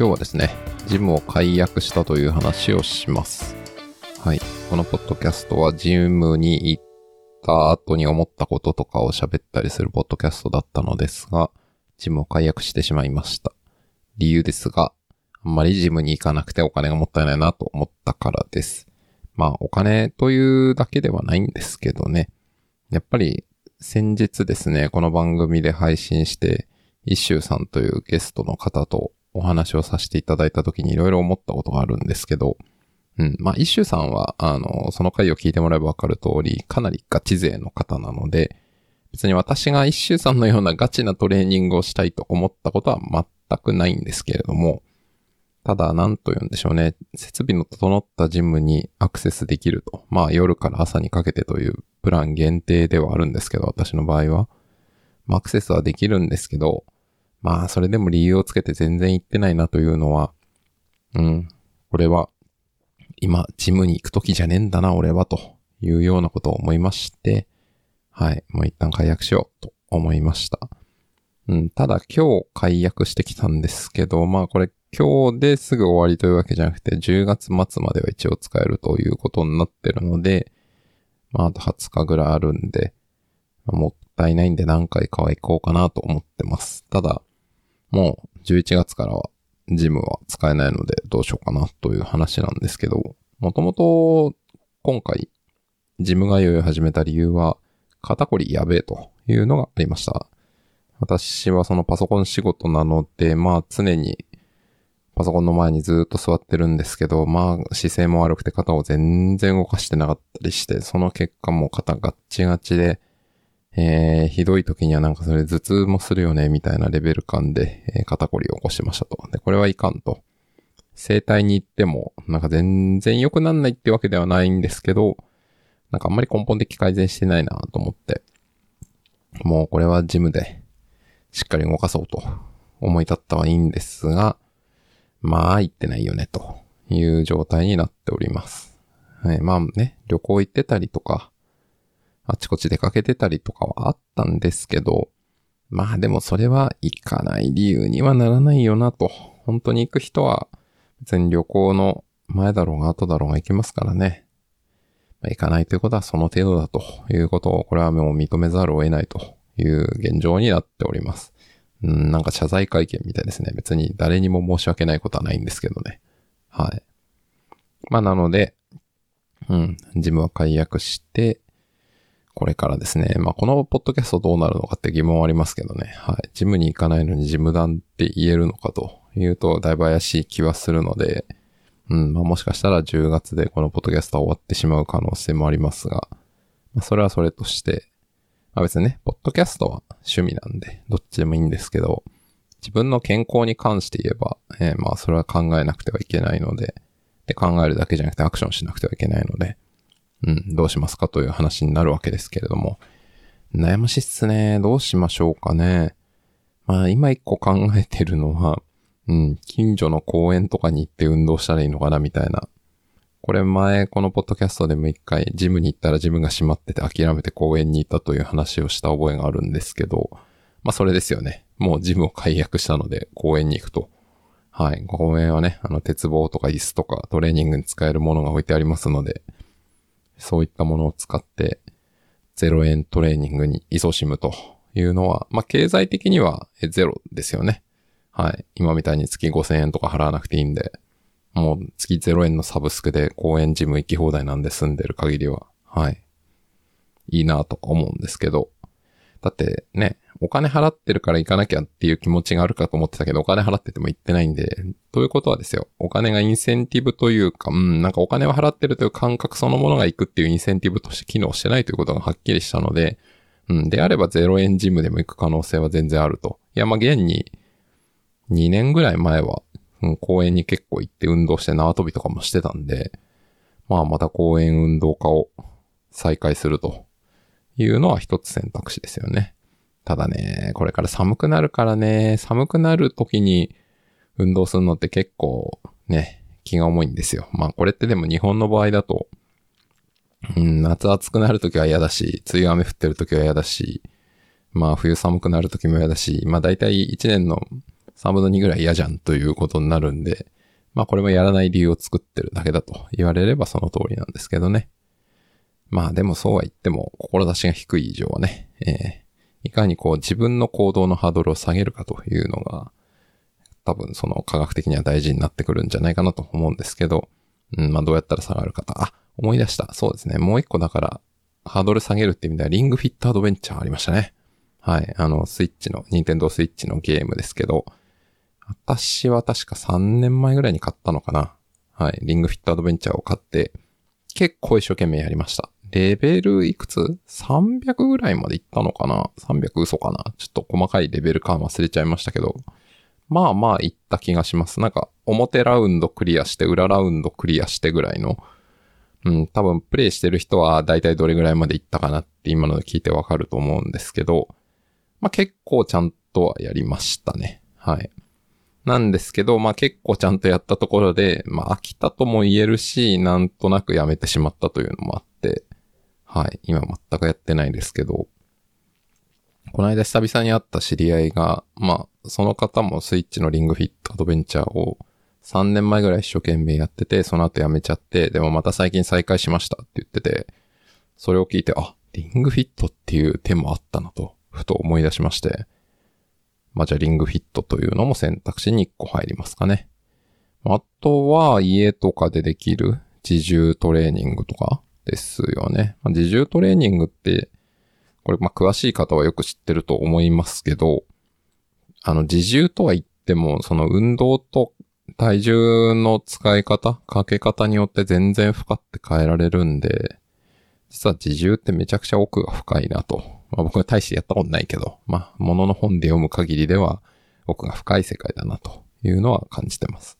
今日はですね、ジムを解約したという話をします。はい。このポッドキャストはジムに行った後に思ったこととかを喋ったりするポッドキャストだったのですが、ジムを解約してしまいました。理由ですが、あんまりジムに行かなくてお金がもったいないなと思ったからです。まあ、お金というだけではないんですけどね。やっぱり、先日ですね、この番組で配信して、一周さんというゲストの方とお話をさせていただいた時にいろいろ思ったことがあるんですけど、うん。まあ、一周さんは、あの、その回を聞いてもらえばわかる通り、かなりガチ勢の方なので、別に私が一周さんのようなガチなトレーニングをしたいと思ったことは全くないんですけれども、ただ、なんと言うんでしょうね。設備の整ったジムにアクセスできると。まあ、夜から朝にかけてというプラン限定ではあるんですけど、私の場合は。まあ、アクセスはできるんですけど、まあ、それでも理由をつけて全然行ってないなというのは、うん。これは、今、ジムに行く時じゃねえんだな、俺は、というようなことを思いまして、はい。もう一旦解約しようと思いました。うん。ただ今日解約してきたんですけど、まあこれ今日ですぐ終わりというわけじゃなくて、10月末までは一応使えるということになってるので、まああと20日ぐらいあるんで、もったいないんで何回かは行こうかなと思ってます。ただ、もう11月からはジムは使えないのでどうしようかなという話なんですけど、もともと今回ジム通いを始めた理由は、肩こりやべえというのがありました。私はそのパソコン仕事なので、まあ常にパソコンの前にずっと座ってるんですけど、まあ姿勢も悪くて肩を全然動かしてなかったりして、その結果もう肩ガッチガチで、えー、ひどい時にはなんかそれ頭痛もするよね、みたいなレベル感で、えー肩こりを起こしましたと。で、これはいかんと。整体に行っても、なんか全然良くなんないってわけではないんですけど、なんかあんまり根本的改善してないなと思って、もうこれはジムでしっかり動かそうと思い立ったはいいんですが、まあ行ってないよねという状態になっております。はい、まあね、旅行行ってたりとか、あちこち出かけてたりとかはあったんですけど、まあでもそれは行かない理由にはならないよなと。本当に行く人は別に旅行の前だろうが後だろうが行きますからね。まあ行かないということはその程度だということを、これはもう認めざるを得ないという現状になっております。うん、なんか謝罪会見みたいですね。別に誰にも申し訳ないことはないんですけどね。はい。まあなので、うん、ジムは解約して、これからですね。まあこのポッドキャストどうなるのかって疑問はありますけどね。はい。ジムに行かないのにジム団って言えるのかというと、だいぶ怪しい気はするので、うん、まあもしかしたら10月でこのポッドキャストは終わってしまう可能性もありますが、まあそれはそれとして、まあ別にね、ポッドキャストは趣味なんで、どっちでもいいんですけど、自分の健康に関して言えば、えーまあそれは考えなくてはいけないので、で考えるだけじゃなくてアクションしなくてはいけないので、うん、どうしますかという話になるわけですけれども、悩ましいっすね。どうしましょうかね。まあ今一個考えてるのは、うん、近所の公園とかに行って運動したらいいのかなみたいな。これ前、このポッドキャストでも一回、ジムに行ったらジムが閉まってて諦めて公園に行ったという話をした覚えがあるんですけど、まあそれですよね。もうジムを解約したので公園に行くと。はい。公園はね、あの鉄棒とか椅子とかトレーニングに使えるものが置いてありますので、そういったものを使って、0円トレーニングに勤しむというのは、まあ経済的にはえゼロですよね。はい。今みたいに月5000円とか払わなくていいんで、もう月0円のサブスクで公園ジム行き放題なんで住んでる限りは、はい。いいなと思うんですけど、だってね、お金払ってるから行かなきゃっていう気持ちがあるかと思ってたけど、お金払ってても行ってないんで、ということはですよ、お金がインセンティブというか、うん、なんかお金を払ってるという感覚そのものが行くっていうインセンティブとして機能してないということがはっきりしたので、うん、であれば0円ジムでも行く可能性は全然あると。いや、ま、現に、2年ぐらい前は、うん、公園に結構行って運動して縄跳びとかもしてたんで、まあまた公園運動化を再開するというのは一つ選択肢ですよね。ただね、これから寒くなるからね、寒くなる時に運動するのって結構ね、気が重いんですよ。まあこれってでも日本の場合だと、うん、夏暑くなる時は嫌だし、梅雨雨降ってる時は嫌だし、まあ冬寒くなる時も嫌だし、まあ大体一年の3分の2ぐらい嫌じゃんということになるんで、まあこれもやらない理由を作ってるだけだと言われればその通りなんですけどね。まあでもそうは言っても、志が低い以上はね、え、いかにこう自分の行動のハードルを下げるかというのが、多分その科学的には大事になってくるんじゃないかなと思うんですけど、うん、まあどうやったら下がるかと。あ、思い出した。そうですね。もう一個だから、ハードル下げるって意味では、リングフィットアドベンチャーありましたね。はい。あの、スイッチの、ニンテンドースイッチのゲームですけど、私は確か3年前ぐらいに買ったのかな。はい。リングフィットアドベンチャーを買って、結構一生懸命やりました。レベルいくつ ?300 ぐらいまでいったのかな ?300 嘘かな？ちょっと細かいレベル感忘れちゃいましたけど、まあまあいった気がします。なんか、表ラウンドクリアして、裏ラウンドクリアしてぐらいの、うん、多分プレイしてる人は大体どれぐらいまでいったかなって今ので聞いてわかると思うんですけど、まあ結構ちゃんとはやりましたね。はい。なんですけど、まあ結構ちゃんとやったところで、まあ飽きたとも言えるし、なんとなくやめてしまったというのもあって、はい。今全くやってないですけど、この間久々に会った知り合いが、まあ、その方もスイッチのリングフィットアドベンチャーを3年前ぐらい一生懸命やってて、その後やめちゃって、でもまた最近再開しましたって言ってて、それを聞いて、あ、リングフィットっていう手もあったなと、ふと思い出しまして、まあじゃあリングフィットというのも選択肢に1個入りますかね。あとは家とかでできる自重トレーニングとかですよね。まあ、自重トレーニングって、これまあ詳しい方はよく知ってると思いますけど、あの自重とは言っても、その運動と体重の使い方、かけ方によって全然負荷って変えられるんで、実は自重ってめちゃくちゃ奥が深いなと。まあ僕は大してやったことないけど、まあ、ものの本で読む限りでは奥が深い世界だなというのは感じてます。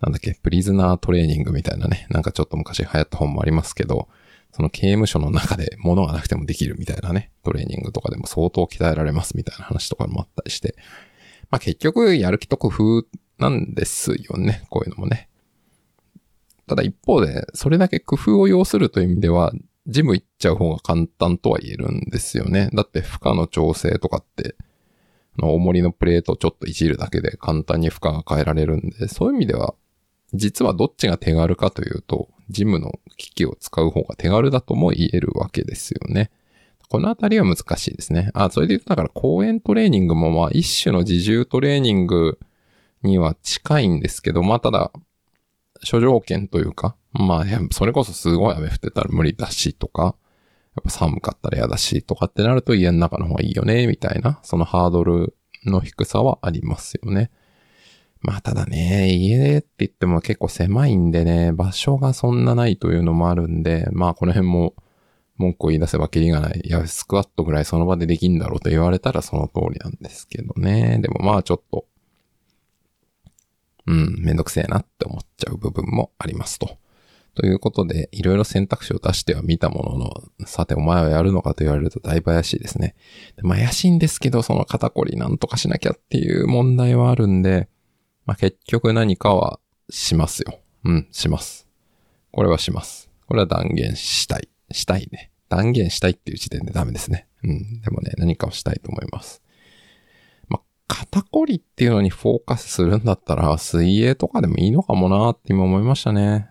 なんだっけ、プリズナートレーニングみたいなね、なんかちょっと昔流行った本もありますけど、その刑務所の中で物がなくてもできるみたいなね、トレーニングとかでも相当鍛えられますみたいな話とかもあったりして、まあ結局やる気と工夫なんですよね、こういうのもね。ただ一方で、それだけ工夫を要するという意味では、ジム行っちゃう方が簡単とは言えるんですよね。だって負荷の調整とかって、の重りのプレートをちょっといじるだけで簡単に負荷が変えられるんで、そういう意味では、実はどっちが手軽かというと、ジムの機器を使う方が手軽だとも言えるわけですよね。このあたりは難しいですね。あ、それで言うとだから公園トレーニングもまあ一種の自重トレーニングには近いんですけど、まあただ、諸条件というか、まあ、それこそすごい雨降ってたら無理だしとか、やっぱ寒かったら嫌だしとかってなると家の中の方がいいよね、みたいな、そのハードルの低さはありますよね。まあただね、家って言っても結構狭いんでね、場所がそんなないというのもあるんで、まあこの辺も文句を言い出せばキリがない。いや、スクワットぐらいその場でできんだろうと言われたらその通りなんですけどね。でもまあちょっと、うん、めんどくせえなって思っちゃう部分もありますと。ということで、いろいろ選択肢を出しては見たものの、さてお前はやるのかと言われるとだいぶ怪しいですね。まあ怪しいんですけど、その肩こりなんとかしなきゃっていう問題はあるんで、まあ結局何かはしますよ。うん、します。これはします。これは断言したい。したいね。断言したいっていう時点でダメですね。うん。でもね、何かをしたいと思います。ま肩こりっていうのにフォーカスするんだったら、水泳とかでもいいのかもなって今思いましたね。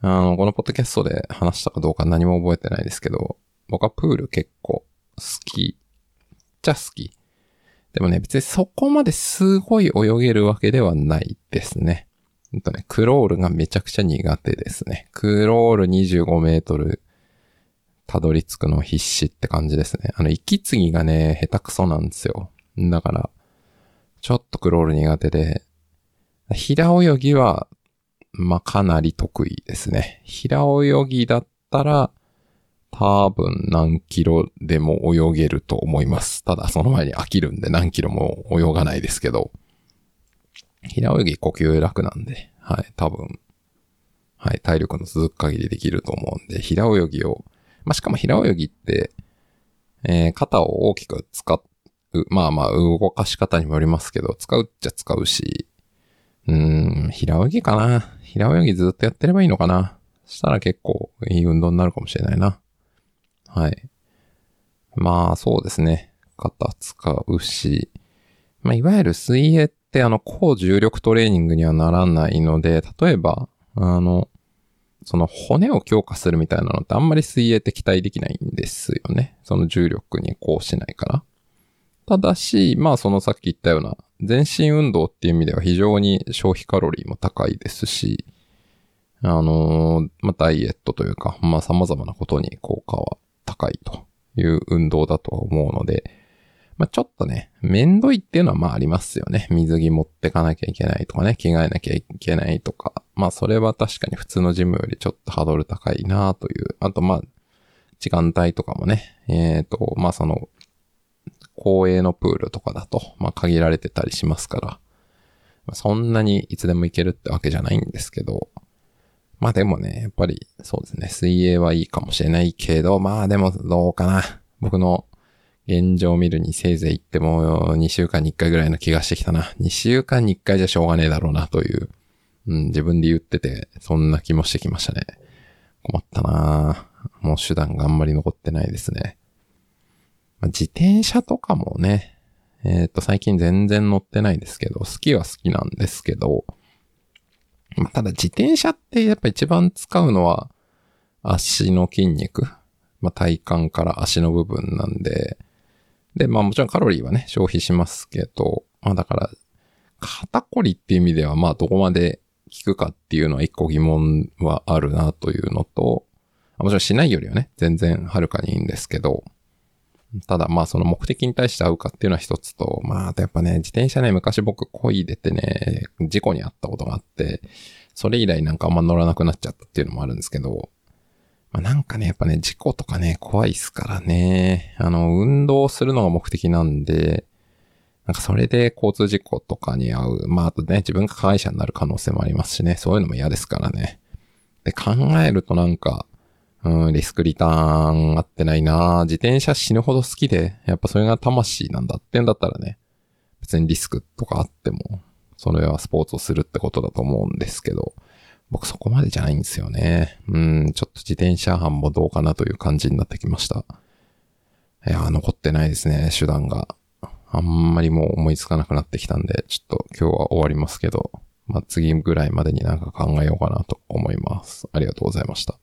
あの、このポッドキャストで話したかどうか何も覚えてないですけど、僕はプール結構好き。じゃ好き。でもね、別にそこまですごい泳げるわけではないですね。ほんとね、クロールがめちゃくちゃ苦手ですね。クロール25メートルたどり着くの必死って感じですね。あの、息継ぎがね、下手くそなんですよ。だから、ちょっとクロール苦手で、平泳ぎは、まあ、かなり得意ですね。平泳ぎだったら、多分何キロでも泳げると思います。ただその前に飽きるんで何キロも泳がないですけど、平泳ぎ呼吸楽なんで、はい、多分、はい、体力の続く限りできると思うんで、平泳ぎを、まあ、しかも平泳ぎって、えー、肩を大きく使っまあまあ、動かし方にもよりますけど、使うっちゃ使うし、うーん、平泳ぎかな。平泳ぎずっとやってればいいのかな。したら結構いい運動になるかもしれないな。はい。まあ、そうですね。肩使うし、まあ、いわゆる水泳ってあの、高重力トレーニングにはならないので、例えば、あの、その骨を強化するみたいなのってあんまり水泳って期待できないんですよね。その重力にこうしないから。ただし、まあそのさっき言ったような全身運動っていう意味では非常に消費カロリーも高いですし、あのー、まあダイエットというか、まあ様々なことに効果は高いという運動だと思うので、まあ、ちょっとね、めんどいっていうのはまあありますよね。水着持ってかなきゃいけないとかね、着替えなきゃいけないとか。まあそれは確かに普通のジムよりちょっとハードル高いなという。あとまあ、時間帯とかもね、えっ、ー、と、まあその、公営のプールとかだと、まあ限られてたりしますから、そんなにいつでも行けるってわけじゃないんですけど、まあでもね、やっぱりそうですね、水泳はいいかもしれないけど、まあでもどうかな。僕の現状を見るにせいぜい行っても2週間に1回ぐらいの気がしてきたな。2週間に1回じゃしょうがねえだろうなという、うん、自分で言ってて、そんな気もしてきましたね。困ったなもう手段があんまり残ってないですね。まあ、自転車とかもね、えっ、ー、と、最近全然乗ってないですけど、好きは好きなんですけど、ただ自転車ってやっぱ一番使うのは足の筋肉。まあ、体幹から足の部分なんで、で、まあもちろんカロリーはね、消費しますけど、まあだから、肩こりっていう意味では、まあどこまで効くかっていうのは一個疑問はあるなというのと、もちろんしないよりはね、全然はるかにいいんですけど、ただまあその目的に対して合うかっていうのは一つと、まああとやっぱね、自転車ね、昔僕恋出てね、事故に遭ったことがあって、それ以来なんかあんま乗らなくなっちゃったっていうのもあるんですけど、まあ、なんかね、やっぱね、事故とかね、怖いっすからね。あの、運動するのが目的なんで、なんかそれで交通事故とかに遭う。まあ、あとね、自分が加害者になる可能性もありますしね。そういうのも嫌ですからね。で、考えるとなんか、うん、リスクリターン合ってないな自転車死ぬほど好きで、やっぱそれが魂なんだってんだったらね、別にリスクとかあっても、それはスポーツをするってことだと思うんですけど、僕そこまでじゃないんですよね。うん、ちょっと自転車班もどうかなという感じになってきました。いや残ってないですね、手段が。あんまりもう思いつかなくなってきたんで、ちょっと今日は終わりますけど、まあ、次ぐらいまでになんか考えようかなと思います。ありがとうございました。